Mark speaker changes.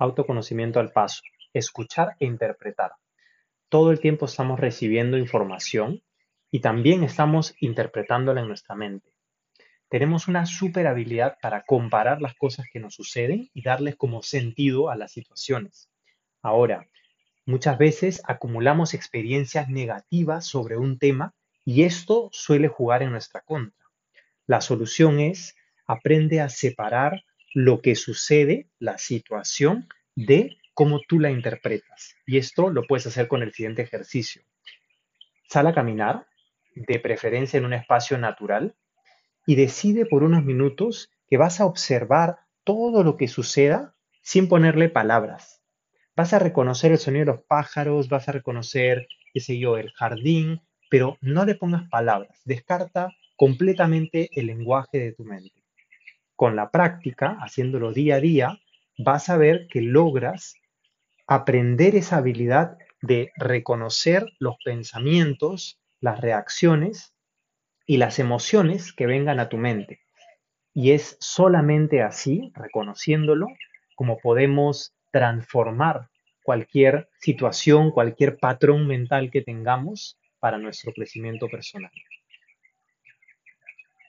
Speaker 1: autoconocimiento al paso, escuchar e interpretar. Todo el tiempo estamos recibiendo información y también estamos interpretándola en nuestra mente. Tenemos una super habilidad para comparar las cosas que nos suceden y darles como sentido a las situaciones. Ahora, muchas veces acumulamos experiencias negativas sobre un tema y esto suele jugar en nuestra contra. La solución es aprende a separar lo que sucede, la situación, de cómo tú la interpretas. Y esto lo puedes hacer con el siguiente ejercicio. Sal a caminar, de preferencia en un espacio natural, y decide por unos minutos que vas a observar todo lo que suceda sin ponerle palabras. Vas a reconocer el sonido de los pájaros, vas a reconocer, qué sé yo, el jardín, pero no le pongas palabras. Descarta completamente el lenguaje de tu mente con la práctica, haciéndolo día a día, vas a ver que logras aprender esa habilidad de reconocer los pensamientos, las reacciones y las emociones que vengan a tu mente. Y es solamente así, reconociéndolo, como podemos transformar cualquier situación, cualquier patrón mental que tengamos para nuestro crecimiento personal.